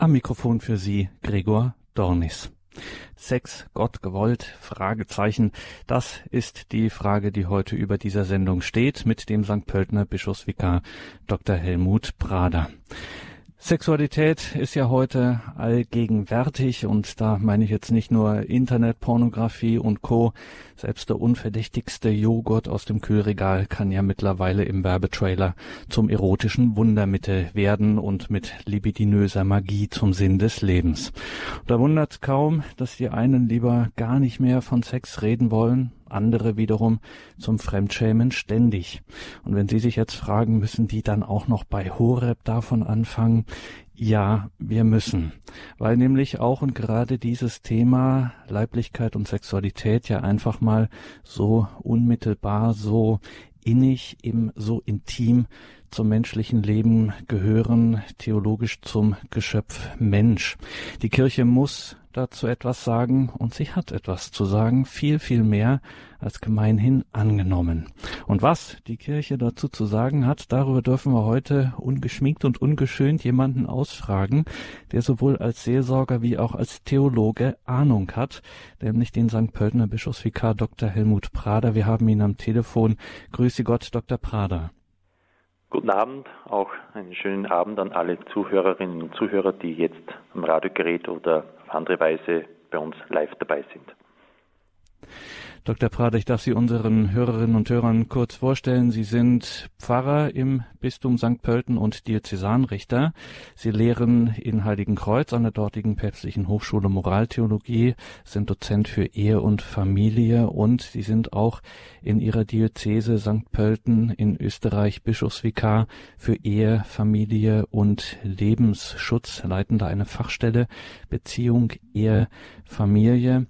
Am Mikrofon für Sie Gregor Dornis. Sex, Gott gewollt, Fragezeichen. Das ist die Frage, die heute über dieser Sendung steht, mit dem St. Pöltner Bischofsvikar Dr. Helmut Prader. Sexualität ist ja heute allgegenwärtig und da meine ich jetzt nicht nur Internetpornografie und Co. Selbst der unverdächtigste Joghurt aus dem Kühlregal kann ja mittlerweile im Werbetrailer zum erotischen Wundermittel werden und mit libidinöser Magie zum Sinn des Lebens. Da wundert kaum, dass die einen lieber gar nicht mehr von Sex reden wollen, andere wiederum zum Fremdschämen ständig. Und wenn Sie sich jetzt fragen, müssen die dann auch noch bei Horeb davon anfangen? Ja, wir müssen, weil nämlich auch und gerade dieses Thema Leiblichkeit und Sexualität ja einfach mal so unmittelbar, so innig, eben so intim zum menschlichen Leben gehören, theologisch zum Geschöpf Mensch. Die Kirche muss dazu etwas sagen und sie hat etwas zu sagen, viel, viel mehr als gemeinhin angenommen. Und was die Kirche dazu zu sagen hat, darüber dürfen wir heute ungeschminkt und ungeschönt jemanden ausfragen, der sowohl als Seelsorger wie auch als Theologe Ahnung hat, nämlich den St. Pöltener Bischofsvikar Dr. Helmut Prader. Wir haben ihn am Telefon. Grüße Gott, Dr. Prader. Guten Abend, auch einen schönen Abend an alle Zuhörerinnen und Zuhörer, die jetzt am Radiogerät oder auf andere Weise bei uns live dabei sind. Dr. Prader, ich darf Sie unseren Hörerinnen und Hörern kurz vorstellen. Sie sind Pfarrer im Bistum St. Pölten und Diözesanrichter. Sie lehren in Heiligenkreuz an der dortigen päpstlichen Hochschule Moraltheologie, sind Dozent für Ehe und Familie und Sie sind auch in Ihrer Diözese St. Pölten in Österreich Bischofsvikar für Ehe, Familie und Lebensschutz, leiten eine Fachstelle Beziehung, Ehe, Familie.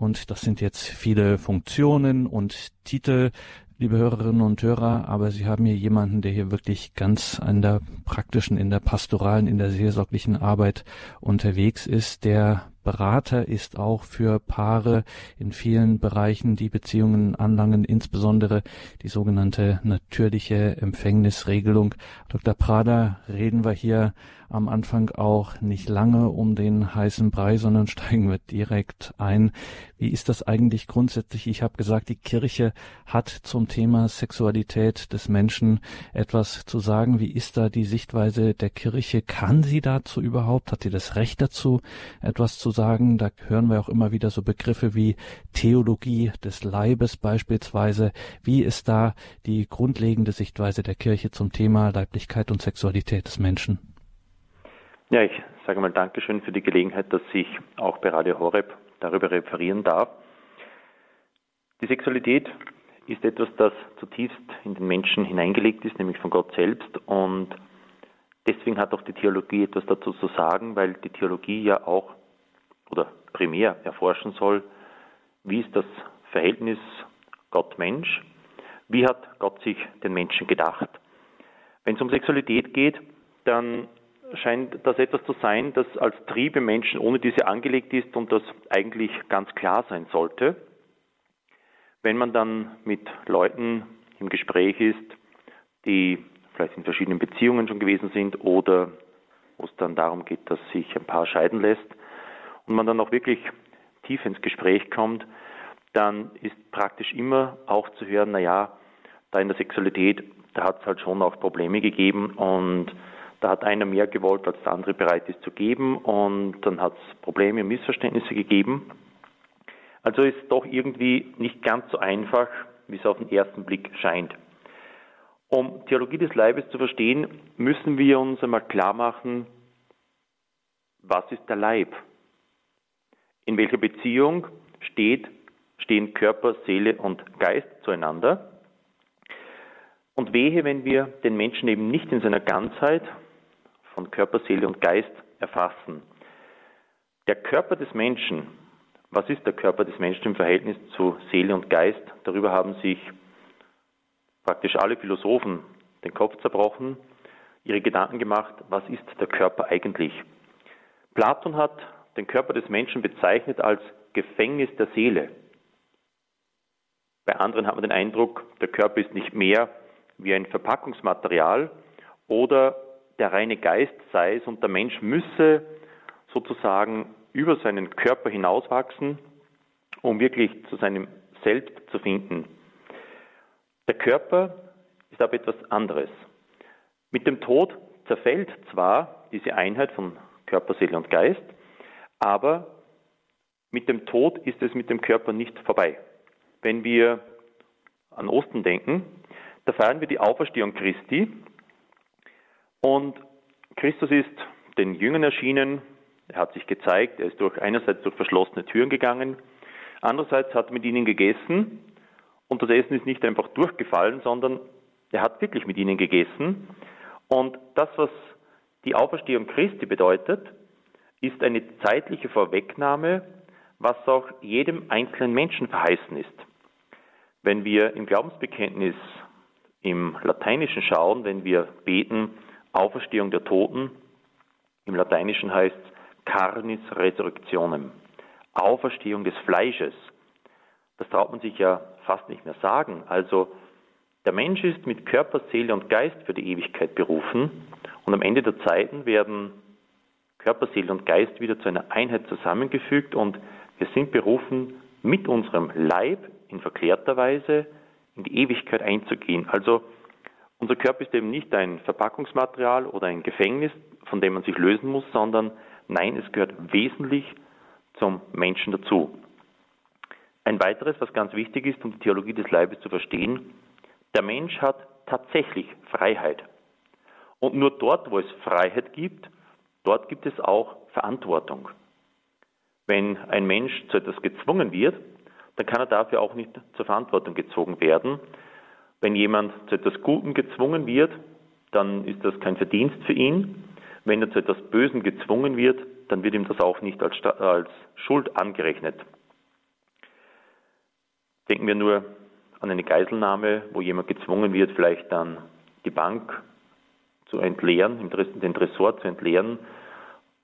Und das sind jetzt viele Funktionen und Titel, liebe Hörerinnen und Hörer, aber Sie haben hier jemanden, der hier wirklich ganz an der praktischen, in der pastoralen, in der seelsorglichen Arbeit unterwegs ist, der Berater ist auch für Paare in vielen Bereichen, die Beziehungen anlangen, insbesondere die sogenannte natürliche Empfängnisregelung. Dr. Prader, reden wir hier am Anfang auch nicht lange um den heißen Brei, sondern steigen wir direkt ein. Wie ist das eigentlich grundsätzlich? Ich habe gesagt, die Kirche hat zum Thema Sexualität des Menschen etwas zu sagen. Wie ist da die Sichtweise der Kirche? Kann sie dazu überhaupt? Hat sie das Recht dazu, etwas zu sagen? Da hören wir auch immer wieder so Begriffe wie Theologie des Leibes beispielsweise. Wie ist da die grundlegende Sichtweise der Kirche zum Thema Leiblichkeit und Sexualität des Menschen? Ja, ich sage mal Dankeschön für die Gelegenheit, dass ich auch bei Radio Horeb darüber referieren darf. Die Sexualität ist etwas, das zutiefst in den Menschen hineingelegt ist, nämlich von Gott selbst. Und deswegen hat auch die Theologie etwas dazu zu sagen, weil die Theologie ja auch oder primär erforschen soll, wie ist das Verhältnis Gott-Mensch, wie hat Gott sich den Menschen gedacht. Wenn es um Sexualität geht, dann scheint das etwas zu sein, das als Trieb im Menschen ohne diese angelegt ist und das eigentlich ganz klar sein sollte. Wenn man dann mit Leuten im Gespräch ist, die vielleicht in verschiedenen Beziehungen schon gewesen sind oder wo es dann darum geht, dass sich ein Paar scheiden lässt und man dann auch wirklich tief ins Gespräch kommt, dann ist praktisch immer auch zu hören, naja, da in der Sexualität, da hat es halt schon auch Probleme gegeben und da hat einer mehr gewollt, als der andere bereit ist zu geben und dann hat es Probleme und Missverständnisse gegeben. Also ist doch irgendwie nicht ganz so einfach, wie es auf den ersten Blick scheint. Um Theologie des Leibes zu verstehen, müssen wir uns einmal klar machen, was ist der Leib? In welcher Beziehung steht, stehen Körper, Seele und Geist zueinander? Und wehe, wenn wir den Menschen eben nicht in seiner Ganzheit, von Körper, Seele und Geist erfassen. Der Körper des Menschen, was ist der Körper des Menschen im Verhältnis zu Seele und Geist? Darüber haben sich praktisch alle Philosophen den Kopf zerbrochen, ihre Gedanken gemacht, was ist der Körper eigentlich? Platon hat den Körper des Menschen bezeichnet als Gefängnis der Seele. Bei anderen hat man den Eindruck, der Körper ist nicht mehr wie ein Verpackungsmaterial oder der reine Geist sei es und der Mensch müsse sozusagen über seinen Körper hinauswachsen, um wirklich zu seinem Selbst zu finden. Der Körper ist aber etwas anderes. Mit dem Tod zerfällt zwar diese Einheit von Körper, Seele und Geist, aber mit dem Tod ist es mit dem Körper nicht vorbei. Wenn wir an Osten denken, da feiern wir die Auferstehung Christi und Christus ist den Jüngern erschienen, er hat sich gezeigt, er ist durch einerseits durch verschlossene Türen gegangen, andererseits hat er mit ihnen gegessen und das Essen ist nicht einfach durchgefallen, sondern er hat wirklich mit ihnen gegessen. Und das, was die Auferstehung Christi bedeutet, ist eine zeitliche Vorwegnahme, was auch jedem einzelnen Menschen verheißen ist. Wenn wir im Glaubensbekenntnis im Lateinischen schauen, wenn wir beten, Auferstehung der Toten, im Lateinischen heißt Carnis Resurrectionem, Auferstehung des Fleisches. Das traut man sich ja fast nicht mehr sagen. Also der Mensch ist mit Körper, Seele und Geist für die Ewigkeit berufen und am Ende der Zeiten werden Körper, Seele und Geist wieder zu einer Einheit zusammengefügt und wir sind berufen, mit unserem Leib in verklärter Weise in die Ewigkeit einzugehen. Also unser Körper ist eben nicht ein Verpackungsmaterial oder ein Gefängnis, von dem man sich lösen muss, sondern nein, es gehört wesentlich zum Menschen dazu. Ein weiteres, was ganz wichtig ist, um die Theologie des Leibes zu verstehen, der Mensch hat tatsächlich Freiheit. Und nur dort, wo es Freiheit gibt, dort gibt es auch Verantwortung. Wenn ein Mensch zu etwas gezwungen wird, dann kann er dafür auch nicht zur Verantwortung gezogen werden. Wenn jemand zu etwas Gutem gezwungen wird, dann ist das kein Verdienst für ihn. Wenn er zu etwas Bösen gezwungen wird, dann wird ihm das auch nicht als, als Schuld angerechnet. Denken wir nur an eine Geiselnahme, wo jemand gezwungen wird, vielleicht dann die Bank zu entleeren, den Tresor zu entleeren.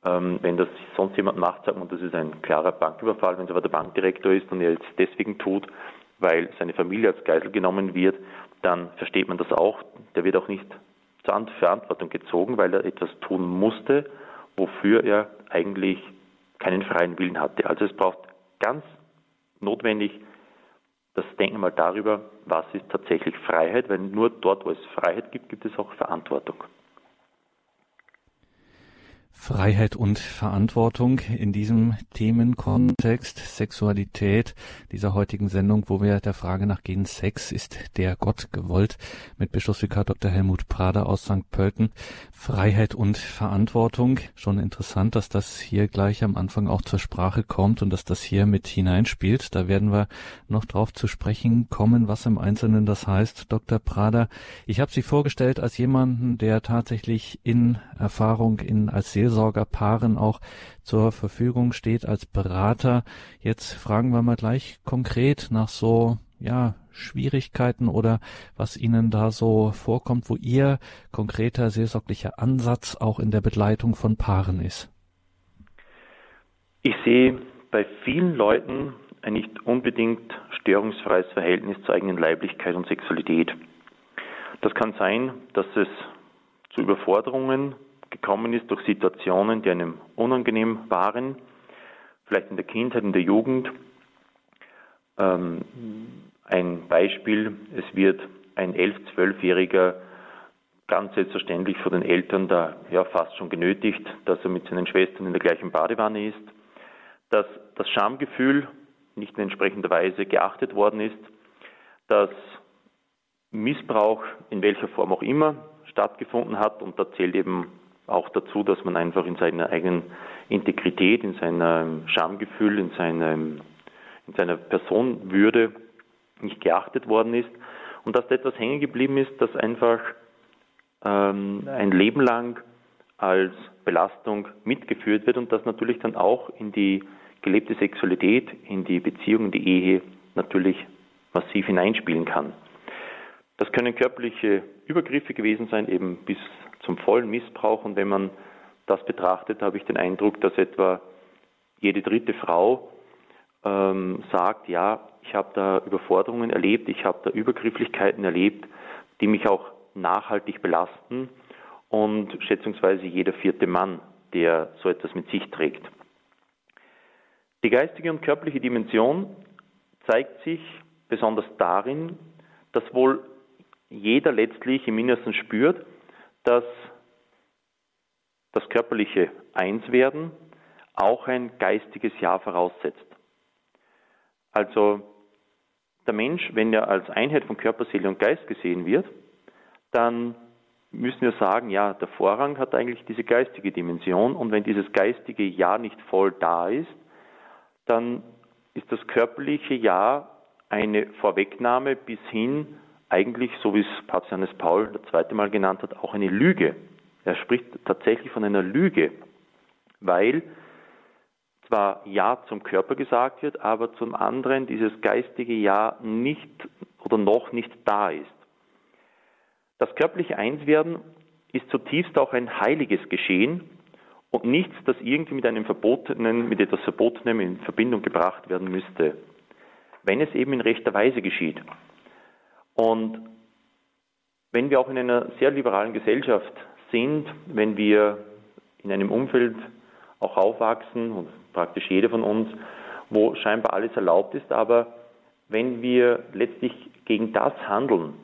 Ähm, wenn das sonst jemand macht, sagt man, das ist ein klarer Banküberfall. Wenn es aber der Bankdirektor ist und er es deswegen tut, weil seine Familie als Geisel genommen wird, dann versteht man das auch. Der wird auch nicht zur Verantwortung gezogen, weil er etwas tun musste, wofür er eigentlich keinen freien Willen hatte. Also es braucht ganz notwendig das Denken mal darüber, was ist tatsächlich Freiheit, weil nur dort, wo es Freiheit gibt, gibt es auch Verantwortung. Freiheit und Verantwortung in diesem Themenkontext Sexualität dieser heutigen Sendung, wo wir der Frage nachgehen, Sex ist der Gott gewollt, mit Bischofsvikar Dr. Helmut Prader aus St. Pölten. Freiheit und Verantwortung. Schon interessant, dass das hier gleich am Anfang auch zur Sprache kommt und dass das hier mit hineinspielt. Da werden wir noch drauf zu sprechen kommen, was im Einzelnen das heißt. Dr. Prader, ich habe Sie vorgestellt als jemanden, der tatsächlich in Erfahrung in als Seelsorgerpaaren auch zur Verfügung steht als Berater. Jetzt fragen wir mal gleich konkret nach so ja, Schwierigkeiten oder was Ihnen da so vorkommt, wo Ihr konkreter seelsorglicher Ansatz auch in der Begleitung von Paaren ist? Ich sehe bei vielen Leuten ein nicht unbedingt störungsfreies Verhältnis zur eigenen Leiblichkeit und Sexualität. Das kann sein, dass es zu Überforderungen gekommen ist durch Situationen, die einem unangenehm waren, vielleicht in der Kindheit, in der Jugend. Ähm, ein Beispiel, es wird ein 11-, 12-Jähriger ganz selbstverständlich von den Eltern da ja fast schon genötigt, dass er mit seinen Schwestern in der gleichen Badewanne ist, dass das Schamgefühl nicht in entsprechender Weise geachtet worden ist, dass Missbrauch in welcher Form auch immer stattgefunden hat und da zählt eben auch dazu, dass man einfach in seiner eigenen Integrität, in seinem Schamgefühl, in, seinem, in seiner Personenwürde nicht geachtet worden ist und dass da etwas hängen geblieben ist, das einfach ähm, ein Leben lang als Belastung mitgeführt wird und das natürlich dann auch in die gelebte Sexualität, in die Beziehung, in die Ehe natürlich massiv hineinspielen kann. Das können körperliche Übergriffe gewesen sein, eben bis zum vollen Missbrauch. Und wenn man das betrachtet, habe ich den Eindruck, dass etwa jede dritte Frau ähm, sagt, ja, ich habe da Überforderungen erlebt, ich habe da Übergrifflichkeiten erlebt, die mich auch nachhaltig belasten. Und schätzungsweise jeder vierte Mann der so etwas mit sich trägt. Die geistige und körperliche Dimension zeigt sich besonders darin, dass wohl jeder letztlich im Innersten spürt, dass das körperliche Einswerden auch ein geistiges Ja voraussetzt. Also der Mensch, wenn er als Einheit von Körper, Seele und Geist gesehen wird, dann müssen wir sagen, ja, der Vorrang hat eigentlich diese geistige Dimension und wenn dieses geistige Ja nicht voll da ist, dann ist das körperliche Ja eine Vorwegnahme bis hin, eigentlich, so wie es Papst Johannes Paul das zweite Mal genannt hat, auch eine Lüge. Er spricht tatsächlich von einer Lüge, weil zwar Ja zum Körper gesagt wird, aber zum anderen dieses geistige Ja nicht oder noch nicht da ist. Das körperliche Einswerden ist zutiefst auch ein heiliges Geschehen und nichts, das irgendwie mit einem Verbotenen, mit etwas Verbotenem in Verbindung gebracht werden müsste, wenn es eben in rechter Weise geschieht. Und wenn wir auch in einer sehr liberalen Gesellschaft sind, wenn wir in einem Umfeld auch aufwachsen, und praktisch jeder von uns, wo scheinbar alles erlaubt ist, aber wenn wir letztlich gegen das handeln,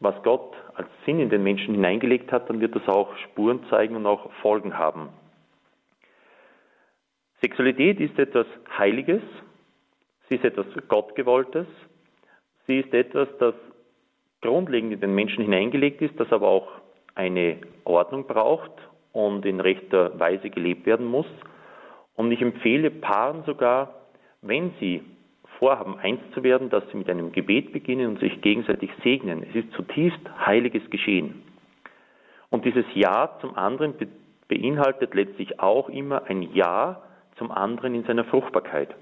was Gott als Sinn in den Menschen hineingelegt hat, dann wird das auch Spuren zeigen und auch Folgen haben. Sexualität ist etwas Heiliges, sie ist etwas Gottgewolltes, sie ist etwas, das grundlegend in den Menschen hineingelegt ist, das aber auch eine Ordnung braucht und in rechter Weise gelebt werden muss. Und ich empfehle Paaren sogar, wenn sie vorhaben, eins zu werden, dass sie mit einem Gebet beginnen und sich gegenseitig segnen. Es ist zutiefst heiliges Geschehen. Und dieses Ja zum anderen beinhaltet letztlich auch immer ein Ja zum anderen in seiner Fruchtbarkeit.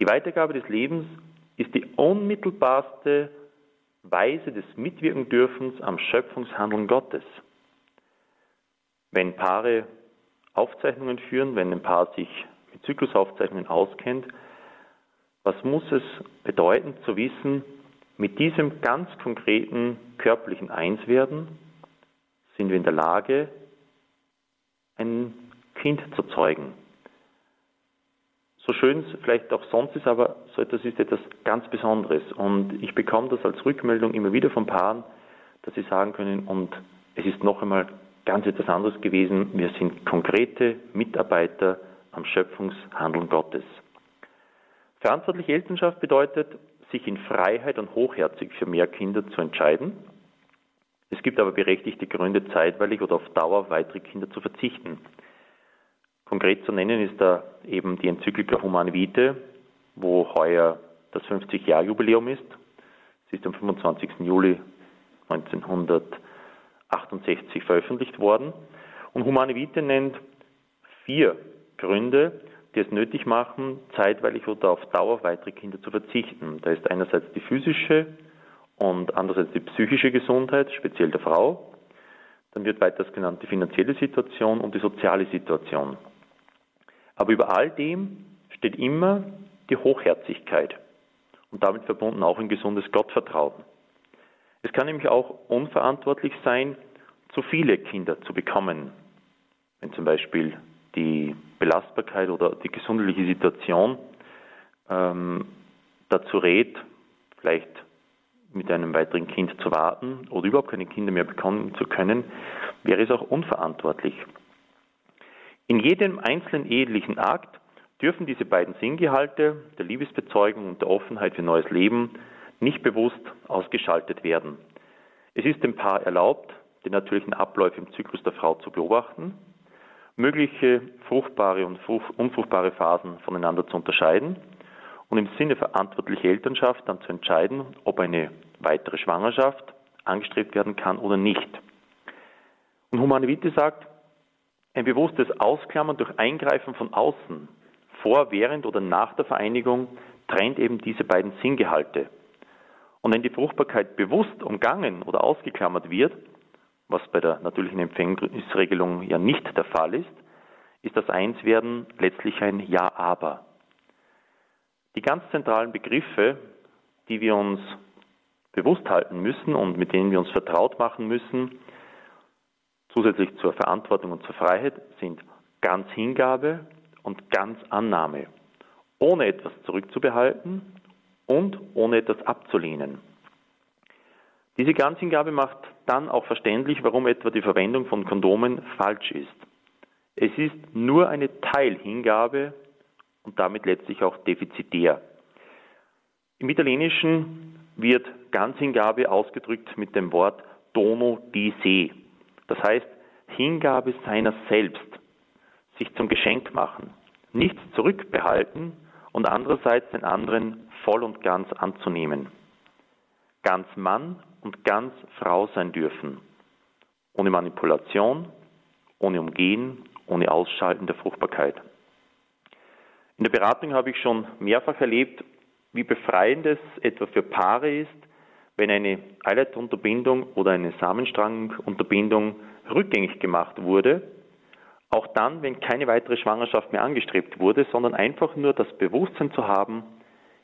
Die Weitergabe des Lebens ist die unmittelbarste Weise des Mitwirkendürfens am Schöpfungshandeln Gottes. Wenn Paare Aufzeichnungen führen, wenn ein Paar sich mit Zyklusaufzeichnungen auskennt, was muss es bedeuten zu wissen, mit diesem ganz konkreten körperlichen Einswerden sind wir in der Lage, ein Kind zu zeugen. So schön es vielleicht auch sonst ist, aber so etwas ist etwas ganz Besonderes. Und ich bekomme das als Rückmeldung immer wieder von Paaren, dass sie sagen können, und es ist noch einmal ganz etwas anderes gewesen. Wir sind konkrete Mitarbeiter am Schöpfungshandeln Gottes. Verantwortliche Elternschaft bedeutet, sich in Freiheit und hochherzig für mehr Kinder zu entscheiden. Es gibt aber berechtigte Gründe, zeitweilig oder auf Dauer auf weitere Kinder zu verzichten. Konkret zu nennen ist da eben die Enzyklika Humane Vitae, wo heuer das 50-Jahr-Jubiläum ist. Sie ist am 25. Juli 1900 68 veröffentlicht worden. Und Humane Vitae nennt vier Gründe, die es nötig machen, zeitweilig oder auf Dauer auf weitere Kinder zu verzichten. Da ist einerseits die physische und andererseits die psychische Gesundheit, speziell der Frau. Dann wird weiters genannt die finanzielle Situation und die soziale Situation. Aber über all dem steht immer die Hochherzigkeit und damit verbunden auch ein gesundes Gottvertrauen. Es kann nämlich auch unverantwortlich sein, zu viele Kinder zu bekommen, wenn zum Beispiel die Belastbarkeit oder die gesundheitliche Situation ähm, dazu rät, vielleicht mit einem weiteren Kind zu warten oder überhaupt keine Kinder mehr bekommen zu können, wäre es auch unverantwortlich. In jedem einzelnen ehelichen Akt dürfen diese beiden Sinngehalte der Liebesbezeugung und der Offenheit für neues Leben nicht bewusst ausgeschaltet werden. Es ist dem Paar erlaubt, die natürlichen Abläufe im Zyklus der Frau zu beobachten, mögliche fruchtbare und unfruchtbare Phasen voneinander zu unterscheiden und im Sinne verantwortlicher Elternschaft dann zu entscheiden, ob eine weitere Schwangerschaft angestrebt werden kann oder nicht. Und Humane Vitae sagt, ein bewusstes Ausklammern durch Eingreifen von außen, vor, während oder nach der Vereinigung, trennt eben diese beiden Sinngehalte. Und wenn die Fruchtbarkeit bewusst umgangen oder ausgeklammert wird, was bei der natürlichen Empfängnisregelung ja nicht der Fall ist, ist das Einswerden letztlich ein Ja-Aber. Die ganz zentralen Begriffe, die wir uns bewusst halten müssen und mit denen wir uns vertraut machen müssen, zusätzlich zur Verantwortung und zur Freiheit sind ganz Hingabe und ganz Annahme, ohne etwas zurückzubehalten und ohne etwas abzulehnen. Diese Ganzhingabe macht dann auch verständlich, warum etwa die Verwendung von Kondomen falsch ist. Es ist nur eine Teilhingabe und damit letztlich auch defizitär. Im Italienischen wird Ganzhingabe ausgedrückt mit dem Wort dono di se. Das heißt Hingabe seiner selbst, sich zum Geschenk machen, nichts zurückbehalten und andererseits den anderen voll und ganz anzunehmen. Ganz Mann und ganz Frau sein dürfen, ohne Manipulation, ohne Umgehen, ohne Ausschalten der Fruchtbarkeit. In der Beratung habe ich schon mehrfach erlebt, wie befreiend es etwa für Paare ist, wenn eine Eileitunterbindung oder eine Samenstrangunterbindung rückgängig gemacht wurde, auch dann, wenn keine weitere Schwangerschaft mehr angestrebt wurde, sondern einfach nur das Bewusstsein zu haben,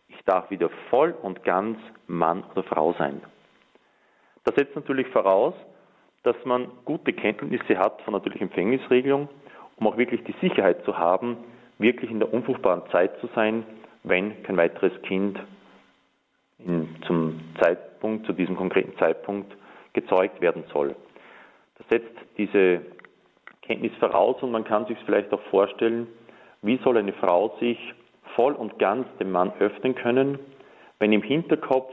ich darf wieder voll und ganz Mann oder Frau sein. Das setzt natürlich voraus, dass man gute Kenntnisse hat von natürlich Empfängnisregelung, um auch wirklich die Sicherheit zu haben, wirklich in der unfruchtbaren Zeit zu sein, wenn kein weiteres Kind in, zum Zeitpunkt, zu diesem konkreten Zeitpunkt gezeugt werden soll. Das setzt diese Kenntnis voraus und man kann sich vielleicht auch vorstellen, wie soll eine Frau sich voll und ganz dem Mann öffnen können, wenn im Hinterkopf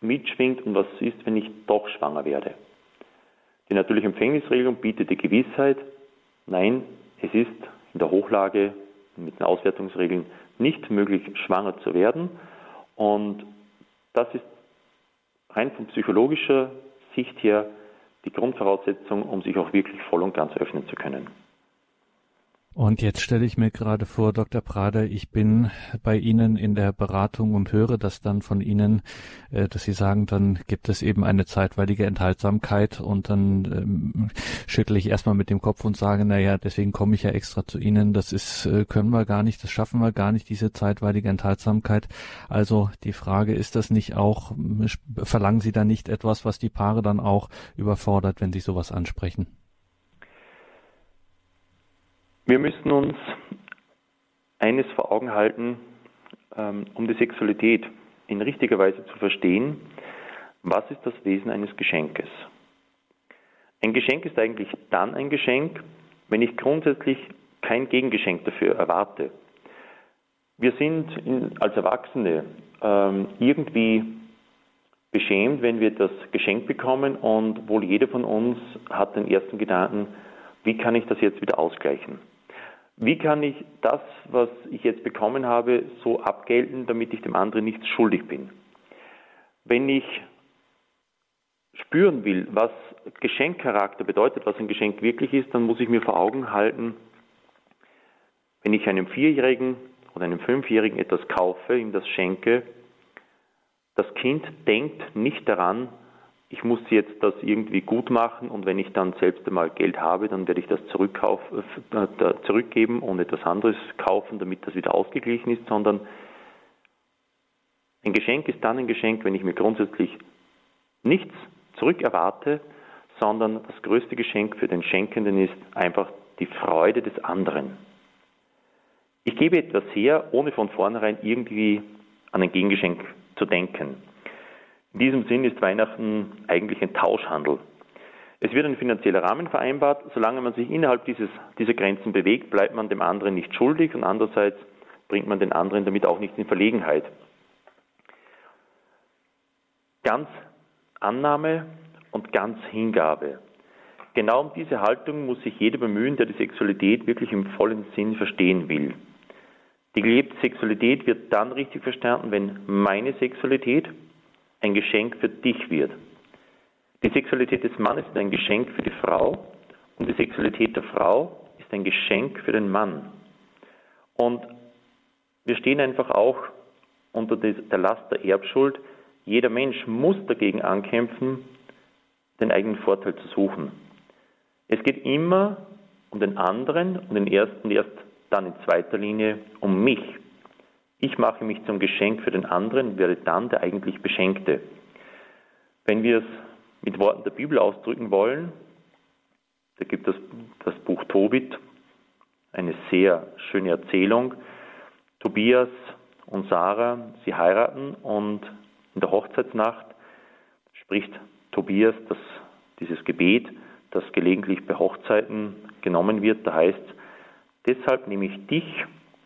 mitschwingt und was ist, wenn ich doch schwanger werde. Die natürliche Empfängnisregelung bietet die Gewissheit, nein, es ist in der Hochlage mit den Auswertungsregeln nicht möglich, schwanger zu werden. Und das ist rein von psychologischer Sicht her die Grundvoraussetzung, um sich auch wirklich voll und ganz öffnen zu können. Und jetzt stelle ich mir gerade vor, Dr. Prader, ich bin bei Ihnen in der Beratung und höre das dann von Ihnen, äh, dass Sie sagen, dann gibt es eben eine zeitweilige Enthaltsamkeit und dann ähm, schüttle ich erstmal mit dem Kopf und sage, na ja, deswegen komme ich ja extra zu Ihnen. Das ist, äh, können wir gar nicht, das schaffen wir gar nicht, diese zeitweilige Enthaltsamkeit. Also die Frage, ist das nicht auch, verlangen Sie da nicht etwas, was die Paare dann auch überfordert, wenn Sie sowas ansprechen? Wir müssen uns eines vor Augen halten, ähm, um die Sexualität in richtiger Weise zu verstehen. Was ist das Wesen eines Geschenkes? Ein Geschenk ist eigentlich dann ein Geschenk, wenn ich grundsätzlich kein Gegengeschenk dafür erwarte. Wir sind in, als Erwachsene ähm, irgendwie beschämt, wenn wir das Geschenk bekommen und wohl jeder von uns hat den ersten Gedanken, wie kann ich das jetzt wieder ausgleichen? Wie kann ich das, was ich jetzt bekommen habe, so abgelten, damit ich dem anderen nichts schuldig bin? Wenn ich spüren will, was Geschenkcharakter bedeutet, was ein Geschenk wirklich ist, dann muss ich mir vor Augen halten, wenn ich einem Vierjährigen oder einem Fünfjährigen etwas kaufe, ihm das schenke, das Kind denkt nicht daran, ich muss jetzt das irgendwie gut machen und wenn ich dann selbst einmal Geld habe, dann werde ich das äh, zurückgeben und etwas anderes kaufen, damit das wieder ausgeglichen ist, sondern ein Geschenk ist dann ein Geschenk, wenn ich mir grundsätzlich nichts zurückerwarte, sondern das größte Geschenk für den Schenkenden ist einfach die Freude des anderen. Ich gebe etwas her, ohne von vornherein irgendwie an ein Gegengeschenk zu denken. In diesem Sinn ist Weihnachten eigentlich ein Tauschhandel. Es wird ein finanzieller Rahmen vereinbart. Solange man sich innerhalb dieses, dieser Grenzen bewegt, bleibt man dem anderen nicht schuldig und andererseits bringt man den anderen damit auch nicht in Verlegenheit. Ganz Annahme und ganz Hingabe. Genau um diese Haltung muss sich jeder bemühen, der die Sexualität wirklich im vollen Sinn verstehen will. Die gelebte Sexualität wird dann richtig verstanden, wenn meine Sexualität, ein Geschenk für dich wird. Die Sexualität des Mannes ist ein Geschenk für die Frau und die Sexualität der Frau ist ein Geschenk für den Mann. Und wir stehen einfach auch unter der Last der Erbschuld. Jeder Mensch muss dagegen ankämpfen, den eigenen Vorteil zu suchen. Es geht immer um den anderen und in ersten, erst dann in zweiter Linie um mich. Ich mache mich zum Geschenk für den anderen werde dann der eigentlich Beschenkte. Wenn wir es mit Worten der Bibel ausdrücken wollen, Da gibt es das Buch Tobit, eine sehr schöne Erzählung. Tobias und Sarah, sie heiraten und in der Hochzeitsnacht spricht Tobias das, dieses Gebet, das gelegentlich bei Hochzeiten genommen wird. Da heißt deshalb nehme ich dich,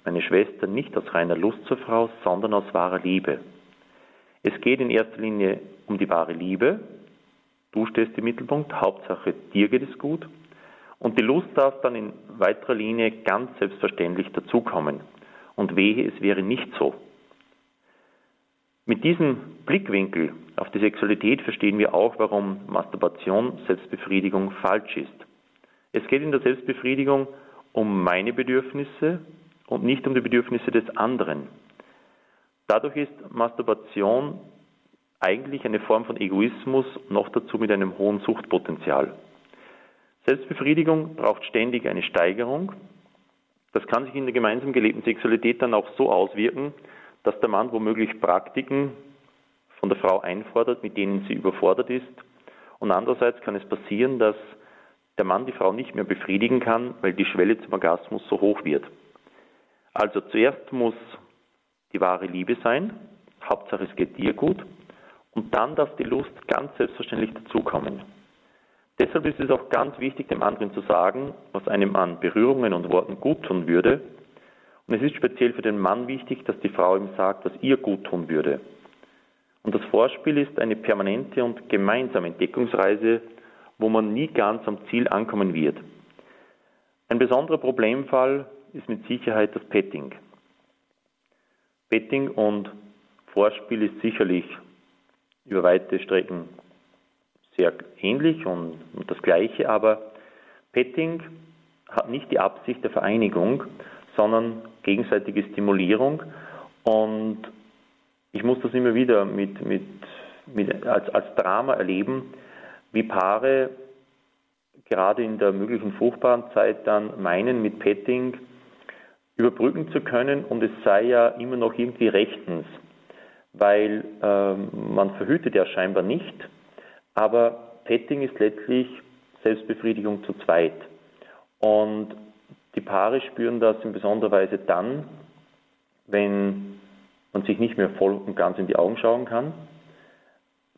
meine Schwester, nicht aus reiner Lust zur Frau, sondern aus wahrer Liebe. Es geht in erster Linie um die wahre Liebe. Du stehst im Mittelpunkt, Hauptsache dir geht es gut. Und die Lust darf dann in weiterer Linie ganz selbstverständlich dazukommen. Und wehe, es wäre nicht so. Mit diesem Blickwinkel auf die Sexualität verstehen wir auch, warum Masturbation, Selbstbefriedigung falsch ist. Es geht in der Selbstbefriedigung um meine Bedürfnisse und nicht um die Bedürfnisse des anderen. Dadurch ist Masturbation eigentlich eine Form von Egoismus, noch dazu mit einem hohen Suchtpotenzial. Selbstbefriedigung braucht ständig eine Steigerung. Das kann sich in der gemeinsam gelebten Sexualität dann auch so auswirken, dass der Mann womöglich Praktiken von der Frau einfordert, mit denen sie überfordert ist. Und andererseits kann es passieren, dass der Mann die Frau nicht mehr befriedigen kann, weil die Schwelle zum Orgasmus so hoch wird. Also zuerst muss die wahre Liebe sein, Hauptsache es geht dir gut, und dann darf die Lust ganz selbstverständlich dazukommen. Deshalb ist es auch ganz wichtig, dem anderen zu sagen, was einem an Berührungen und Worten gut tun würde. Und es ist speziell für den Mann wichtig, dass die Frau ihm sagt, was ihr gut tun würde. Und das Vorspiel ist eine permanente und gemeinsame Entdeckungsreise, wo man nie ganz am Ziel ankommen wird. Ein besonderer Problemfall ist mit Sicherheit das Petting. Petting und Vorspiel ist sicherlich über weite Strecken sehr ähnlich und, das Gleiche, aber Petting hat nicht die Absicht der Vereinigung, sondern gegenseitige Stimulierung und ich muss das immer wieder mit, mit, mit als, als Drama erleben, wie Paare gerade in der möglichen fruchtbaren Zeit dann meinen, mit Petting überbrücken zu können und es sei ja immer noch irgendwie rechtens, weil ähm, man verhütet ja scheinbar nicht, aber Petting ist letztlich Selbstbefriedigung zu zweit. Und die Paare spüren das in besonderer Weise dann, wenn man sich nicht mehr voll und ganz in die Augen schauen kann.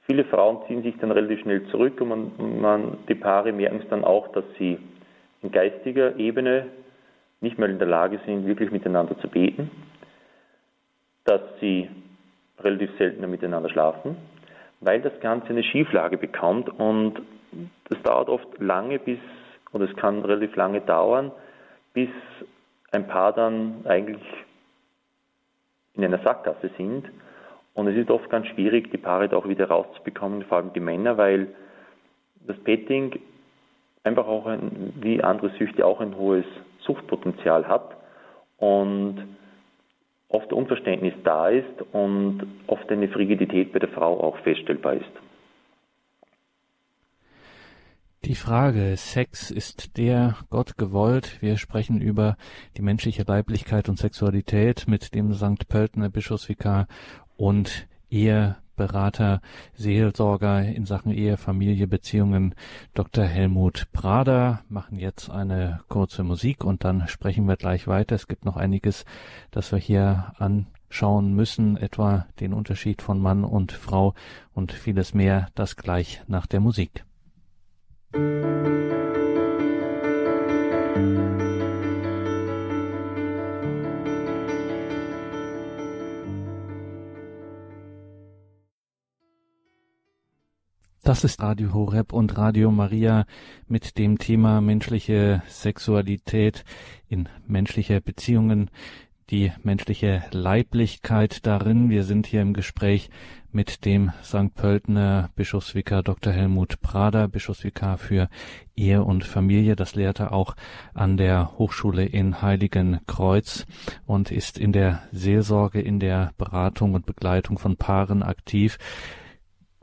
Viele Frauen ziehen sich dann relativ schnell zurück und man, man, die Paare merken es dann auch, dass sie in geistiger Ebene nicht mehr in der Lage sind, wirklich miteinander zu beten, dass sie relativ seltener miteinander schlafen, weil das Ganze eine Schieflage bekommt und das dauert oft lange bis, oder es kann relativ lange dauern, bis ein Paar dann eigentlich in einer Sackgasse sind. Und es ist oft ganz schwierig, die Paare da auch wieder rauszubekommen, vor allem die Männer, weil das Petting einfach auch ein, wie andere Süchte auch ein hohes Suchtpotenzial hat und oft Unverständnis da ist und oft eine Frigidität bei der Frau auch feststellbar ist. Die Frage Sex ist der Gott gewollt. Wir sprechen über die menschliche Leiblichkeit und Sexualität mit dem St. Pöltener Bischofsvikar und Eheberater, Seelsorger in Sachen Ehe, Familie, Beziehungen, Dr. Helmut Prader, machen jetzt eine kurze Musik und dann sprechen wir gleich weiter. Es gibt noch einiges, das wir hier anschauen müssen, etwa den Unterschied von Mann und Frau und vieles mehr, das gleich nach der Musik. Das ist Radio Horeb und Radio Maria mit dem Thema menschliche Sexualität in menschliche Beziehungen, die menschliche Leiblichkeit darin. Wir sind hier im Gespräch mit dem St. Pöltener Bischofsvikar Dr. Helmut Prader, Bischofsvikar für Ehe und Familie. Das lehrt er auch an der Hochschule in Heiligen Kreuz und ist in der Seelsorge, in der Beratung und Begleitung von Paaren aktiv.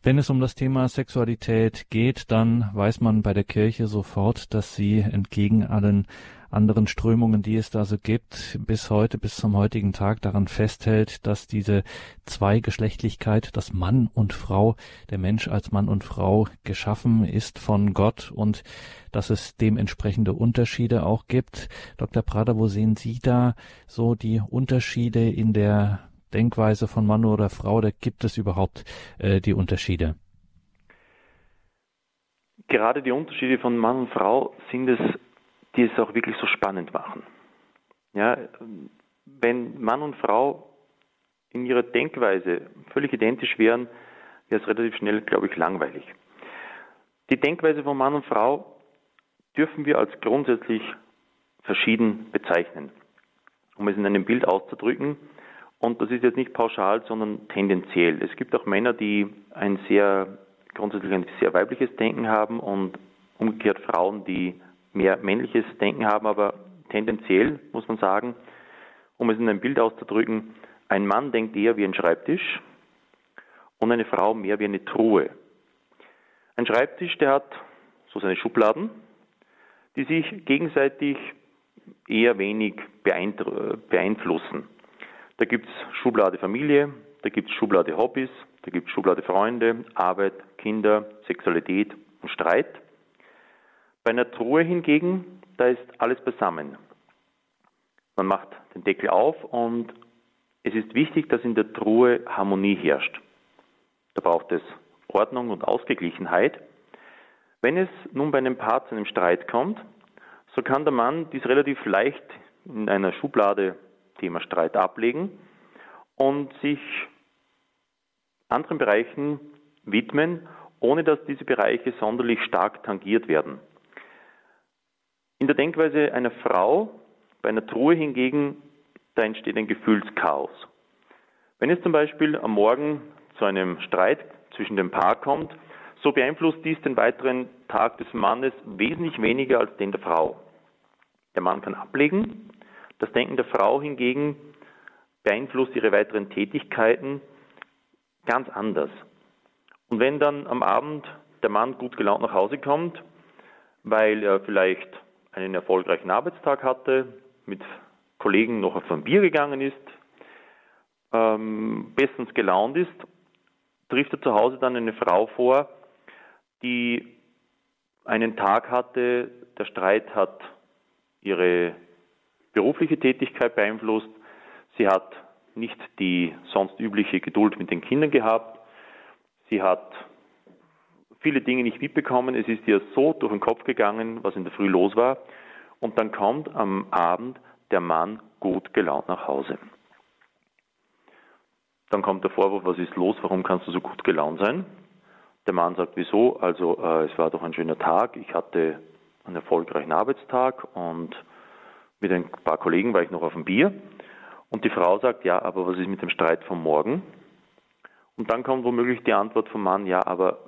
Wenn es um das Thema Sexualität geht, dann weiß man bei der Kirche sofort, dass sie entgegen allen anderen Strömungen, die es da so gibt, bis heute, bis zum heutigen Tag daran festhält, dass diese Zweigeschlechtlichkeit, dass Mann und Frau, der Mensch als Mann und Frau geschaffen ist von Gott und dass es dementsprechende Unterschiede auch gibt. Dr. Prader, wo sehen Sie da so die Unterschiede in der Denkweise von Mann oder Frau? Da gibt es überhaupt äh, die Unterschiede? Gerade die Unterschiede von Mann und Frau sind es, die es auch wirklich so spannend machen. Ja, wenn Mann und Frau in ihrer Denkweise völlig identisch wären, wäre es relativ schnell, glaube ich, langweilig. Die Denkweise von Mann und Frau dürfen wir als grundsätzlich verschieden bezeichnen. Um es in einem Bild auszudrücken, und das ist jetzt nicht pauschal, sondern tendenziell. Es gibt auch Männer, die ein sehr grundsätzlich ein sehr weibliches Denken haben und umgekehrt Frauen, die mehr männliches Denken haben, aber tendenziell muss man sagen, um es in ein Bild auszudrücken, ein Mann denkt eher wie ein Schreibtisch und eine Frau mehr wie eine Truhe. Ein Schreibtisch, der hat so seine Schubladen, die sich gegenseitig eher wenig beeinflussen. Da gibt es Schublade Familie, da gibt es Schublade Hobbys, da gibt es Schublade Freunde, Arbeit, Kinder, Sexualität und Streit. Bei einer Truhe hingegen, da ist alles beisammen. Man macht den Deckel auf und es ist wichtig, dass in der Truhe Harmonie herrscht. Da braucht es Ordnung und Ausgeglichenheit. Wenn es nun bei einem Paar zu einem Streit kommt, so kann der Mann dies relativ leicht in einer Schublade Thema Streit ablegen und sich anderen Bereichen widmen, ohne dass diese Bereiche sonderlich stark tangiert werden. In der Denkweise einer Frau, bei einer Truhe hingegen, da entsteht ein Gefühlschaos. Wenn es zum Beispiel am Morgen zu einem Streit zwischen dem Paar kommt, so beeinflusst dies den weiteren Tag des Mannes wesentlich weniger als den der Frau. Der Mann kann ablegen, das Denken der Frau hingegen beeinflusst ihre weiteren Tätigkeiten ganz anders. Und wenn dann am Abend der Mann gut gelaunt nach Hause kommt, weil er vielleicht einen erfolgreichen Arbeitstag hatte, mit Kollegen noch auf ein Bier gegangen ist, ähm, bestens gelaunt ist, trifft er zu Hause dann eine Frau vor, die einen Tag hatte, der Streit hat ihre berufliche Tätigkeit beeinflusst, sie hat nicht die sonst übliche Geduld mit den Kindern gehabt. Sie hat viele Dinge nicht mitbekommen. Es ist ihr so durch den Kopf gegangen, was in der Früh los war. Und dann kommt am Abend der Mann gut gelaunt nach Hause. Dann kommt der Vorwurf, was ist los, warum kannst du so gut gelaunt sein? Der Mann sagt, wieso? Also äh, es war doch ein schöner Tag, ich hatte einen erfolgreichen Arbeitstag und mit ein paar Kollegen war ich noch auf dem Bier. Und die Frau sagt, ja, aber was ist mit dem Streit vom Morgen? Und dann kommt womöglich die Antwort vom Mann, ja, aber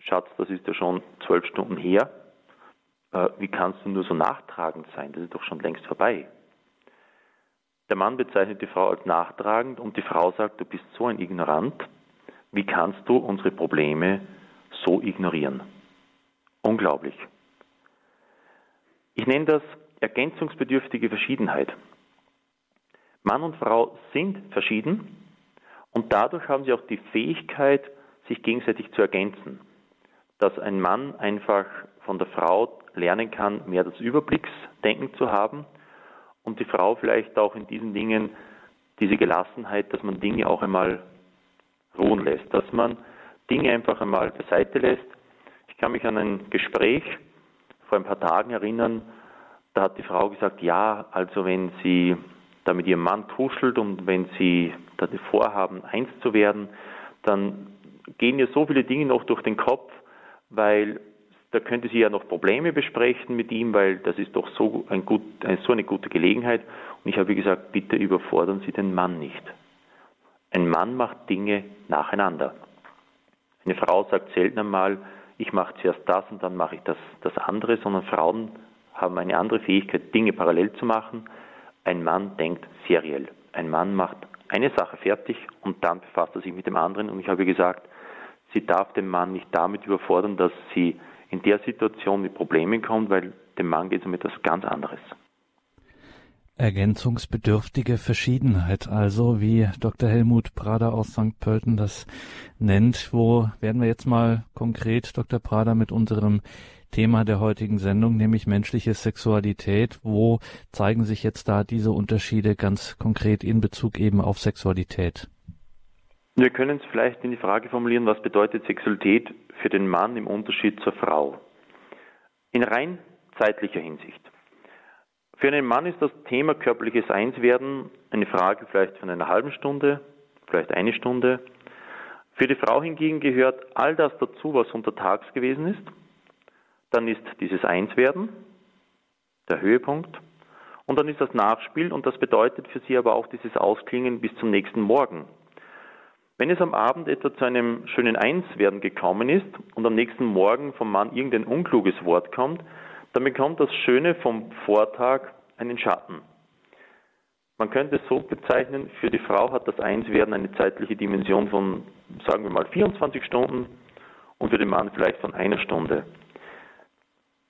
Schatz, das ist ja schon zwölf Stunden her. Äh, wie kannst du nur so nachtragend sein? Das ist doch schon längst vorbei. Der Mann bezeichnet die Frau als nachtragend und die Frau sagt, du bist so ein Ignorant. Wie kannst du unsere Probleme so ignorieren? Unglaublich. Ich nenne das ergänzungsbedürftige Verschiedenheit. Mann und Frau sind verschieden und dadurch haben sie auch die Fähigkeit, sich gegenseitig zu ergänzen. Dass ein Mann einfach von der Frau lernen kann, mehr das Überblicksdenken zu haben und die Frau vielleicht auch in diesen Dingen diese Gelassenheit, dass man Dinge auch einmal ruhen lässt, dass man Dinge einfach einmal beiseite lässt. Ich kann mich an ein Gespräch vor ein paar Tagen erinnern, da hat die Frau gesagt, ja, also wenn sie da mit ihrem Mann kuschelt und wenn sie da vorhaben, eins zu werden, dann gehen ihr so viele Dinge noch durch den Kopf, weil da könnte sie ja noch Probleme besprechen mit ihm, weil das ist doch so, ein gut, so eine gute Gelegenheit. Und ich habe gesagt, bitte überfordern Sie den Mann nicht. Ein Mann macht Dinge nacheinander. Eine Frau sagt selten einmal, ich mache zuerst das und dann mache ich das, das andere, sondern Frauen haben eine andere Fähigkeit, Dinge parallel zu machen ein Mann denkt seriell. Ein Mann macht eine Sache fertig und dann befasst er sich mit dem anderen. Und ich habe gesagt, sie darf den Mann nicht damit überfordern, dass sie in der Situation mit Problemen kommt, weil dem Mann geht es um etwas ganz anderes. Ergänzungsbedürftige Verschiedenheit, also wie Dr. Helmut Prader aus St. Pölten das nennt. Wo werden wir jetzt mal konkret, Dr. Prader, mit unserem Thema der heutigen Sendung, nämlich menschliche Sexualität. Wo zeigen sich jetzt da diese Unterschiede ganz konkret in Bezug eben auf Sexualität? Wir können es vielleicht in die Frage formulieren, was bedeutet Sexualität für den Mann im Unterschied zur Frau? In rein zeitlicher Hinsicht. Für einen Mann ist das Thema körperliches Einswerden eine Frage vielleicht von einer halben Stunde, vielleicht eine Stunde. Für die Frau hingegen gehört all das dazu, was untertags gewesen ist. Dann ist dieses Einswerden der Höhepunkt. Und dann ist das Nachspiel und das bedeutet für sie aber auch dieses Ausklingen bis zum nächsten Morgen. Wenn es am Abend etwa zu einem schönen Einswerden gekommen ist und am nächsten Morgen vom Mann irgendein unkluges Wort kommt, dann bekommt das Schöne vom Vortag einen Schatten. Man könnte es so bezeichnen, für die Frau hat das Einswerden eine zeitliche Dimension von, sagen wir mal, 24 Stunden und für den Mann vielleicht von einer Stunde.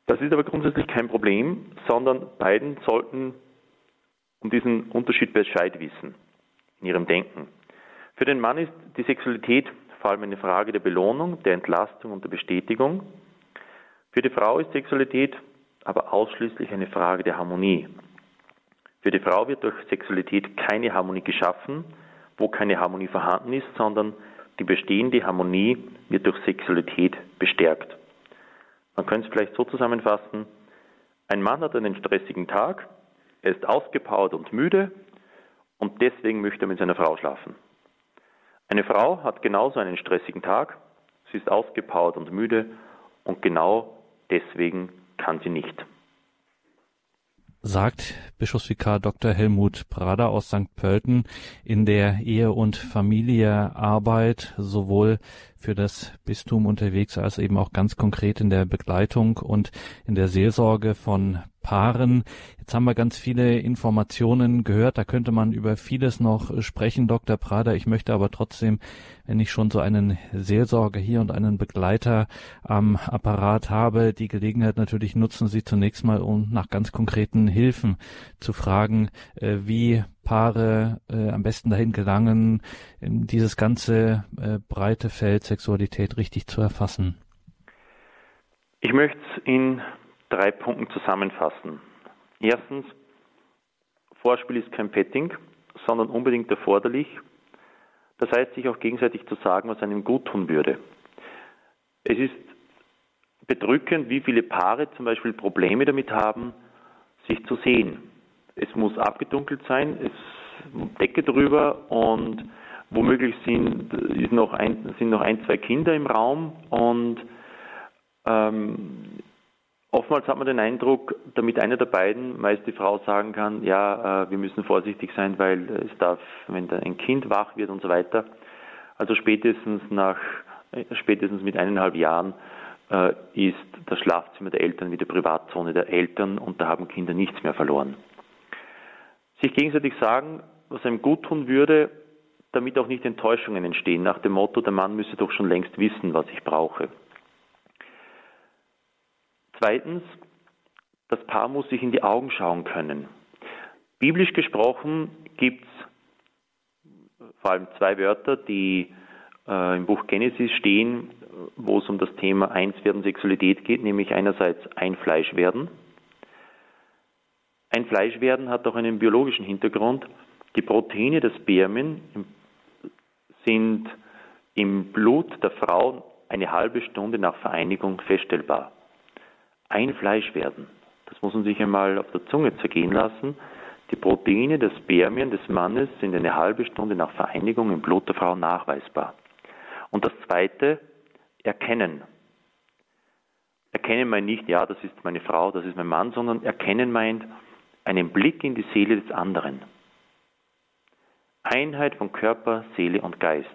Das ist aber grundsätzlich kein Problem, sondern beiden sollten um diesen Unterschied Bescheid wissen in ihrem Denken. Für den Mann ist die Sexualität vor allem eine Frage der Belohnung, der Entlastung und der Bestätigung. Für die Frau ist Sexualität aber ausschließlich eine Frage der Harmonie. Für die Frau wird durch Sexualität keine Harmonie geschaffen, wo keine Harmonie vorhanden ist, sondern die bestehende Harmonie wird durch Sexualität bestärkt. Man könnte es vielleicht so zusammenfassen, ein Mann hat einen stressigen Tag, er ist ausgepowert und müde und deswegen möchte er mit seiner Frau schlafen. Eine Frau hat genauso einen stressigen Tag, sie ist ausgepowert und müde und genau deswegen kann sie nicht. Sagt Bischofsvikar Dr. Helmut Prader aus St. Pölten in der Ehe- und Familiearbeit sowohl für das Bistum unterwegs als eben auch ganz konkret in der Begleitung und in der Seelsorge von Paaren. Jetzt haben wir ganz viele Informationen gehört. Da könnte man über vieles noch sprechen, Dr. Prader. Ich möchte aber trotzdem, wenn ich schon so einen Seelsorger hier und einen Begleiter am Apparat habe, die Gelegenheit natürlich nutzen, Sie zunächst mal, um nach ganz konkreten Hilfen zu fragen, äh, wie Paare äh, am besten dahin gelangen, dieses ganze äh, breite Feld Sexualität richtig zu erfassen? Ich möchte es in drei Punkten zusammenfassen. Erstens, Vorspiel ist kein Petting, sondern unbedingt erforderlich. Das heißt, sich auch gegenseitig zu sagen, was einem gut tun würde. Es ist bedrückend, wie viele Paare zum Beispiel Probleme damit haben, sich zu sehen. Es muss abgedunkelt sein, es Decke drüber und womöglich sind, noch ein, sind noch ein, zwei Kinder im Raum und ähm, oftmals hat man den Eindruck, damit einer der beiden, meist die Frau, sagen kann, ja, äh, wir müssen vorsichtig sein, weil es darf, wenn ein Kind wach wird und so weiter, also spätestens nach, äh, spätestens mit eineinhalb Jahren äh, ist das Schlafzimmer der Eltern wieder Privatzone der Eltern und da haben Kinder nichts mehr verloren sich gegenseitig sagen, was einem gut tun würde, damit auch nicht Enttäuschungen entstehen, nach dem Motto, der Mann müsse doch schon längst wissen, was ich brauche. Zweitens, das Paar muss sich in die Augen schauen können. Biblisch gesprochen gibt es vor allem zwei Wörter, die äh, im Buch Genesis stehen, wo es um das Thema Einswerden Sexualität geht, nämlich einerseits ein Fleisch werden ein Fleischwerden hat auch einen biologischen Hintergrund. Die Proteine des Spermien sind im Blut der Frau eine halbe Stunde nach Vereinigung feststellbar. Ein Fleischwerden, das muss man sich einmal auf der Zunge zergehen lassen. Die Proteine des Spermien des Mannes sind eine halbe Stunde nach Vereinigung im Blut der Frau nachweisbar. Und das zweite, erkennen. Erkennen meint nicht, ja, das ist meine Frau, das ist mein Mann, sondern erkennen meint, einen Blick in die Seele des anderen. Einheit von Körper, Seele und Geist.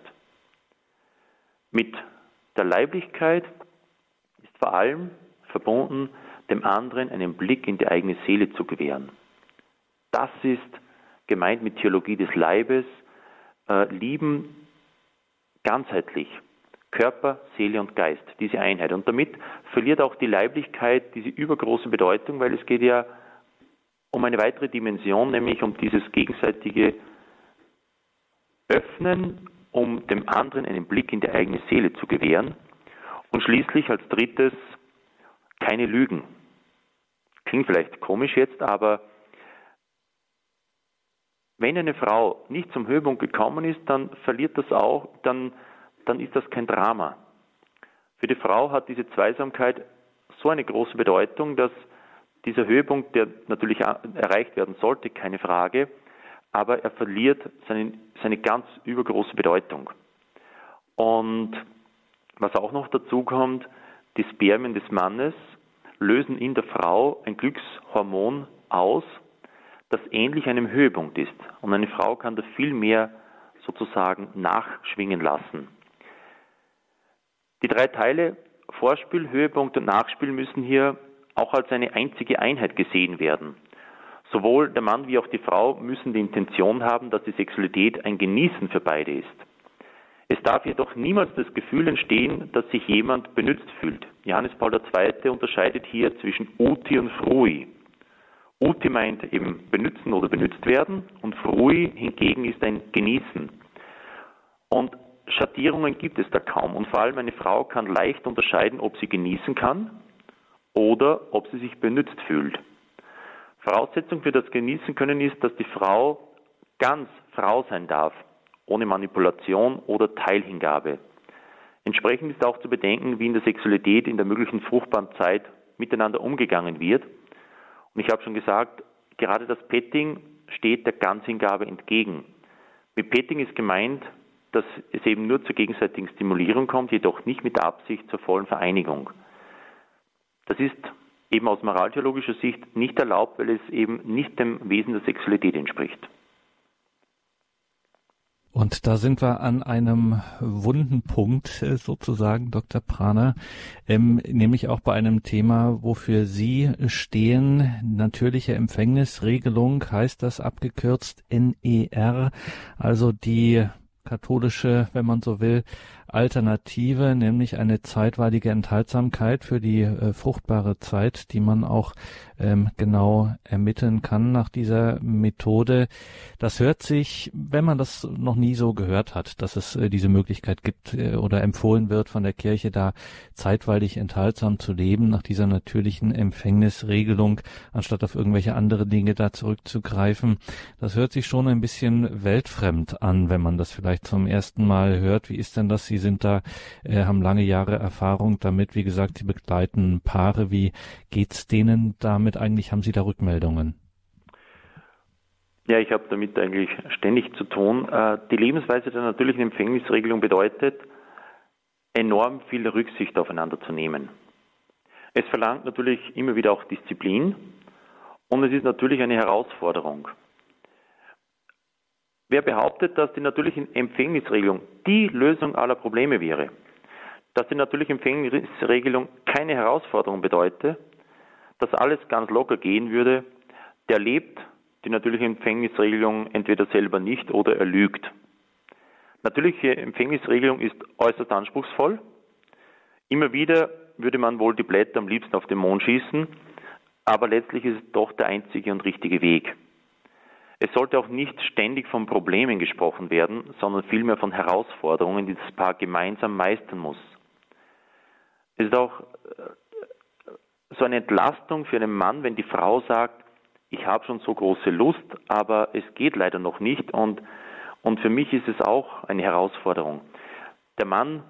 Mit der Leiblichkeit ist vor allem verbunden, dem anderen einen Blick in die eigene Seele zu gewähren. Das ist gemeint mit Theologie des Leibes, äh, lieben ganzheitlich, Körper, Seele und Geist, diese Einheit. Und damit verliert auch die Leiblichkeit diese übergroße Bedeutung, weil es geht ja um eine weitere Dimension, nämlich um dieses gegenseitige Öffnen, um dem anderen einen Blick in die eigene Seele zu gewähren. Und schließlich als drittes keine Lügen. Klingt vielleicht komisch jetzt, aber wenn eine Frau nicht zum Höhepunkt gekommen ist, dann verliert das auch, dann, dann ist das kein Drama. Für die Frau hat diese Zweisamkeit so eine große Bedeutung, dass dieser Höhepunkt, der natürlich erreicht werden sollte, keine Frage, aber er verliert seine, seine ganz übergroße Bedeutung. Und was auch noch dazu kommt, die Spermien des Mannes lösen in der Frau ein Glückshormon aus, das ähnlich einem Höhepunkt ist. Und eine Frau kann da viel mehr sozusagen nachschwingen lassen. Die drei Teile Vorspiel, Höhepunkt und Nachspiel müssen hier auch als eine einzige Einheit gesehen werden. Sowohl der Mann wie auch die Frau müssen die Intention haben, dass die Sexualität ein Genießen für beide ist. Es darf jedoch niemals das Gefühl entstehen, dass sich jemand benützt fühlt. Johannes Paul II. unterscheidet hier zwischen Uti und Frui. Uti meint eben benützen oder benützt werden und Frui hingegen ist ein Genießen. Und Schattierungen gibt es da kaum und vor allem eine Frau kann leicht unterscheiden, ob sie genießen kann oder ob sie sich benützt fühlt. Voraussetzung für das Genießen können ist, dass die Frau ganz Frau sein darf, ohne Manipulation oder Teilhingabe. Entsprechend ist auch zu bedenken, wie in der Sexualität in der möglichen fruchtbaren Zeit miteinander umgegangen wird und ich habe schon gesagt, gerade das Petting steht der Ganzhingabe entgegen. Mit Petting ist gemeint, dass es eben nur zur gegenseitigen Stimulierung kommt, jedoch nicht mit der Absicht zur vollen Vereinigung. Das ist eben aus moraltheologischer Sicht nicht erlaubt, weil es eben nicht dem Wesen der Sexualität entspricht. Und da sind wir an einem wunden Punkt äh, sozusagen, Dr. Prana, ähm, nämlich auch bei einem Thema, wofür Sie stehen. Natürliche Empfängnisregelung heißt das abgekürzt NER, also die katholische, wenn man so will, Alternative, nämlich eine zeitweilige Enthaltsamkeit für die äh, fruchtbare Zeit, die man auch ähm, genau ermitteln kann nach dieser Methode. Das hört sich, wenn man das noch nie so gehört hat, dass es äh, diese Möglichkeit gibt äh, oder empfohlen wird von der Kirche, da zeitweilig enthaltsam zu leben, nach dieser natürlichen Empfängnisregelung, anstatt auf irgendwelche andere Dinge da zurückzugreifen. Das hört sich schon ein bisschen weltfremd an, wenn man das vielleicht zum ersten Mal hört. Wie ist denn das? Sie sind da, äh, haben lange Jahre Erfahrung damit. Wie gesagt, Sie begleiten Paare. Wie geht's denen damit eigentlich? Haben Sie da Rückmeldungen? Ja, ich habe damit eigentlich ständig zu tun. Äh, die Lebensweise der natürlichen Empfängnisregelung bedeutet, enorm viel Rücksicht aufeinander zu nehmen. Es verlangt natürlich immer wieder auch Disziplin und es ist natürlich eine Herausforderung. Wer behauptet, dass die natürliche Empfängnisregelung die Lösung aller Probleme wäre, dass die natürliche Empfängnisregelung keine Herausforderung bedeutet, dass alles ganz locker gehen würde, der lebt die natürliche Empfängnisregelung entweder selber nicht oder er lügt. Natürliche Empfängnisregelung ist äußerst anspruchsvoll. Immer wieder würde man wohl die Blätter am liebsten auf den Mond schießen, aber letztlich ist es doch der einzige und richtige Weg. Es sollte auch nicht ständig von Problemen gesprochen werden, sondern vielmehr von Herausforderungen, die das Paar gemeinsam meistern muss. Es ist auch äh, so eine Entlastung für einen Mann, wenn die Frau sagt, ich habe schon so große Lust, aber es geht leider noch nicht und, und für mich ist es auch eine Herausforderung. Der Mann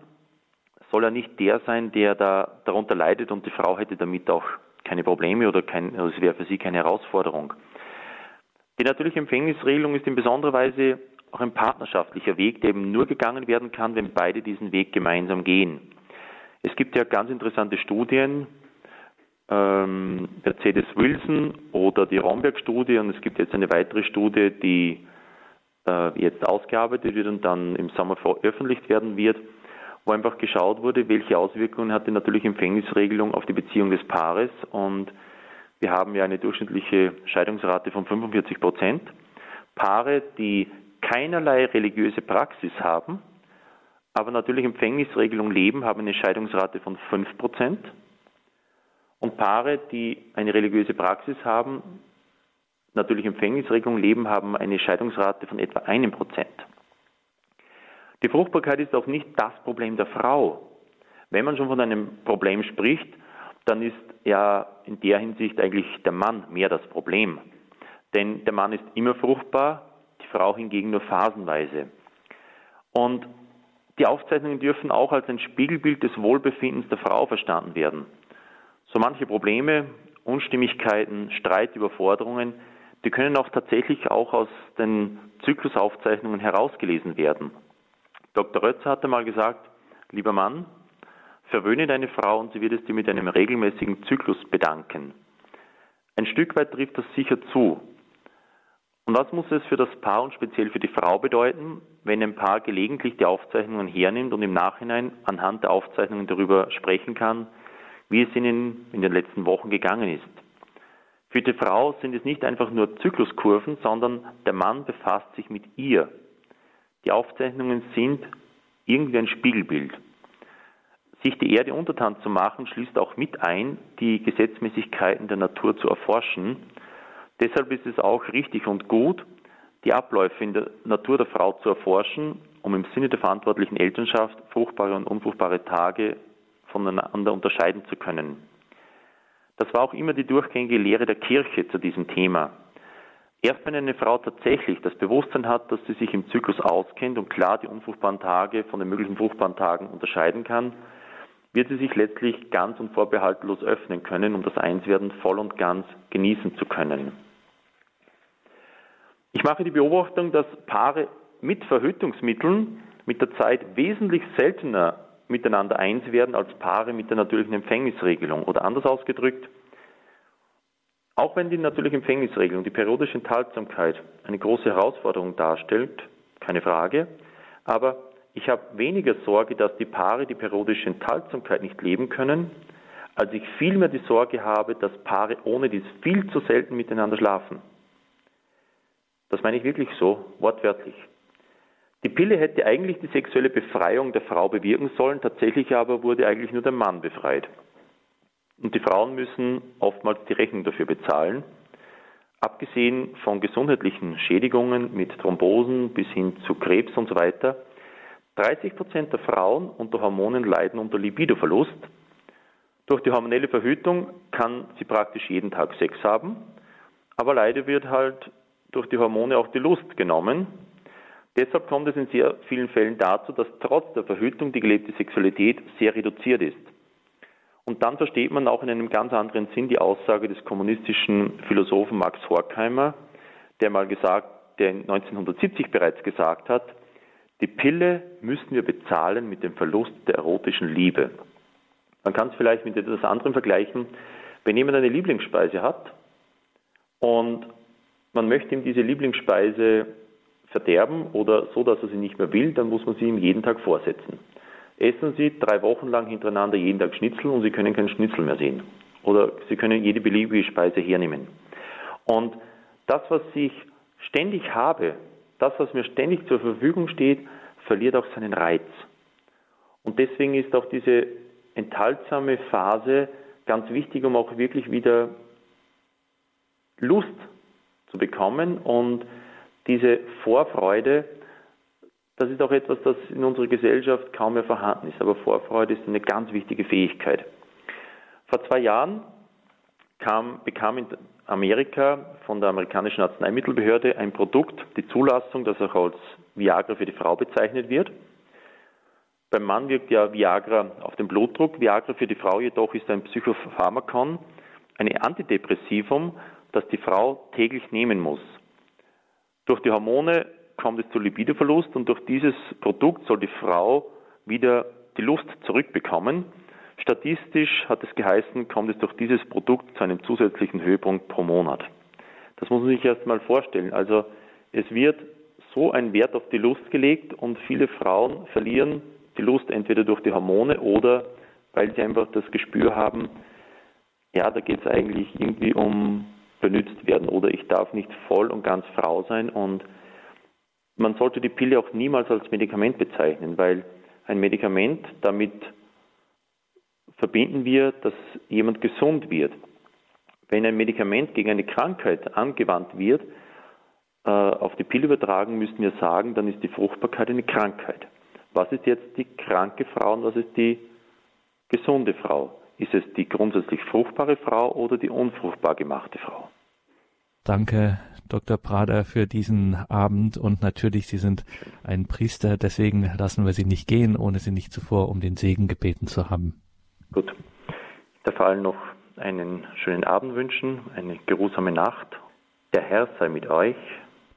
soll ja nicht der sein, der da darunter leidet und die Frau hätte damit auch keine Probleme oder kein, also es wäre für sie keine Herausforderung. Die natürliche Empfängnisregelung ist in besonderer Weise auch ein partnerschaftlicher Weg, der eben nur gegangen werden kann, wenn beide diesen Weg gemeinsam gehen. Es gibt ja ganz interessante Studien, ähm, Mercedes Wilson oder die Romberg-Studie und es gibt jetzt eine weitere Studie, die äh, jetzt ausgearbeitet wird und dann im Sommer veröffentlicht werden wird, wo einfach geschaut wurde, welche Auswirkungen hat die natürliche Empfängnisregelung auf die Beziehung des Paares und wir haben ja eine durchschnittliche Scheidungsrate von 45 Prozent. Paare, die keinerlei religiöse Praxis haben, aber natürlich Empfängnisregelung leben, haben eine Scheidungsrate von 5%. Und Paare, die eine religiöse Praxis haben, natürlich Empfängnisregelung leben, haben eine Scheidungsrate von etwa einem Prozent. Die Fruchtbarkeit ist auch nicht das Problem der Frau. Wenn man schon von einem Problem spricht, dann ist ja in der Hinsicht eigentlich der Mann mehr das Problem. Denn der Mann ist immer fruchtbar, die Frau hingegen nur phasenweise. Und die Aufzeichnungen dürfen auch als ein Spiegelbild des Wohlbefindens der Frau verstanden werden. So manche Probleme, Unstimmigkeiten, Streit, Überforderungen, die können auch tatsächlich auch aus den Zyklusaufzeichnungen herausgelesen werden. Dr. Rötzer hatte mal gesagt, lieber Mann, verwöhne deine Frau und sie wird es dir mit einem regelmäßigen Zyklus bedanken. Ein Stück weit trifft das sicher zu. Und was muss es für das Paar und speziell für die Frau bedeuten, wenn ein Paar gelegentlich die Aufzeichnungen hernimmt und im Nachhinein anhand der Aufzeichnungen darüber sprechen kann, wie es ihnen in den letzten Wochen gegangen ist. Für die Frau sind es nicht einfach nur Zykluskurven, sondern der Mann befasst sich mit ihr. Die Aufzeichnungen sind irgendwie ein Spiegelbild. Sich die Erde untertan zu machen, schließt auch mit ein, die Gesetzmäßigkeiten der Natur zu erforschen. Deshalb ist es auch richtig und gut, die Abläufe in der Natur der Frau zu erforschen, um im Sinne der verantwortlichen Elternschaft fruchtbare und unfruchtbare Tage voneinander unterscheiden zu können. Das war auch immer die durchgängige Lehre der Kirche zu diesem Thema. Erst wenn eine Frau tatsächlich das Bewusstsein hat, dass sie sich im Zyklus auskennt und klar die unfruchtbaren Tage von den möglichen fruchtbaren Tagen unterscheiden kann, wird sie sich letztlich ganz und vorbehaltlos öffnen können, um das Einswerden voll und ganz genießen zu können. Ich mache die Beobachtung, dass Paare mit Verhütungsmitteln mit der Zeit wesentlich seltener miteinander eins werden als Paare mit der natürlichen Empfängnisregelung. Oder anders ausgedrückt, auch wenn die natürliche Empfängnisregelung, die periodische Enthaltsamkeit eine große Herausforderung darstellt, keine Frage, aber ich habe weniger Sorge, dass die Paare die periodische Enthaltsamkeit nicht leben können, als ich vielmehr die Sorge habe, dass Paare ohne dies viel zu selten miteinander schlafen. Das meine ich wirklich so, wortwörtlich. Die Pille hätte eigentlich die sexuelle Befreiung der Frau bewirken sollen, tatsächlich aber wurde eigentlich nur der Mann befreit. Und die Frauen müssen oftmals die Rechnung dafür bezahlen. Abgesehen von gesundheitlichen Schädigungen mit Thrombosen bis hin zu Krebs und so weiter, 30 Prozent der Frauen unter Hormonen leiden unter Libidoverlust. Durch die hormonelle Verhütung kann sie praktisch jeden Tag Sex haben, aber leider wird halt durch die Hormone auch die Lust genommen. Deshalb kommt es in sehr vielen Fällen dazu, dass trotz der Verhütung die gelebte Sexualität sehr reduziert ist. Und dann versteht man auch in einem ganz anderen Sinn die Aussage des kommunistischen Philosophen Max Horkheimer, der mal gesagt, der 1970 bereits gesagt hat, die Pille müssen wir bezahlen mit dem Verlust der erotischen Liebe. Man kann es vielleicht mit etwas anderem vergleichen. Wenn jemand eine Lieblingsspeise hat und man möchte ihm diese Lieblingsspeise verderben oder so, dass er sie nicht mehr will, dann muss man sie ihm jeden Tag vorsetzen. Essen Sie drei Wochen lang hintereinander jeden Tag Schnitzel und Sie können keinen Schnitzel mehr sehen. Oder Sie können jede beliebige Speise hernehmen. Und das, was ich ständig habe, das, was mir ständig zur Verfügung steht, verliert auch seinen Reiz. Und deswegen ist auch diese enthaltsame Phase ganz wichtig, um auch wirklich wieder Lust zu bekommen und diese Vorfreude, das ist auch etwas, das in unserer Gesellschaft kaum mehr vorhanden ist. Aber Vorfreude ist eine ganz wichtige Fähigkeit. Vor zwei Jahren kam, bekam in Amerika von der amerikanischen Arzneimittelbehörde ein Produkt die Zulassung, das auch als Viagra für die Frau bezeichnet wird. Beim Mann wirkt ja Viagra auf den Blutdruck. Viagra für die Frau jedoch ist ein Psychopharmakon, ein Antidepressivum, das die Frau täglich nehmen muss. Durch die Hormone kommt es zu Libidoverlust und durch dieses Produkt soll die Frau wieder die Lust zurückbekommen. Statistisch hat es geheißen, kommt es durch dieses Produkt zu einem zusätzlichen Höhepunkt pro Monat. Das muss man sich erst mal vorstellen. Also es wird so ein Wert auf die Lust gelegt und viele Frauen verlieren die Lust entweder durch die Hormone oder weil sie einfach das Gespür haben, ja, da geht es eigentlich irgendwie um benutzt werden oder ich darf nicht voll und ganz Frau sein und man sollte die Pille auch niemals als Medikament bezeichnen, weil ein Medikament, damit verbinden wir, dass jemand gesund wird. Wenn ein Medikament gegen eine Krankheit angewandt wird, äh, auf die Pille übertragen, müssen wir sagen, dann ist die Fruchtbarkeit eine Krankheit. Was ist jetzt die kranke Frau und was ist die gesunde Frau? Ist es die grundsätzlich fruchtbare Frau oder die unfruchtbar gemachte Frau? Danke, Dr. Prader, für diesen Abend und natürlich, Sie sind ein Priester, deswegen lassen wir Sie nicht gehen, ohne Sie nicht zuvor um den Segen gebeten zu haben. Gut. Ich darf allen noch einen schönen Abend wünschen, eine geruhsame Nacht. Der Herr sei mit euch.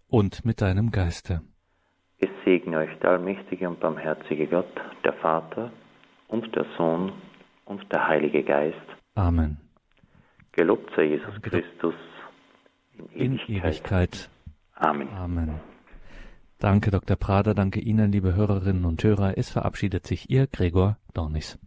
Und mit deinem Geiste. Es segne euch der allmächtige und barmherzige Gott, der Vater und der Sohn und der Heilige Geist. Amen. Gelobt sei Jesus Christus in Ewigkeit. In Ewigkeit. Amen. Amen. Danke, Dr. Prader. Danke Ihnen, liebe Hörerinnen und Hörer. Es verabschiedet sich Ihr Gregor Dornis.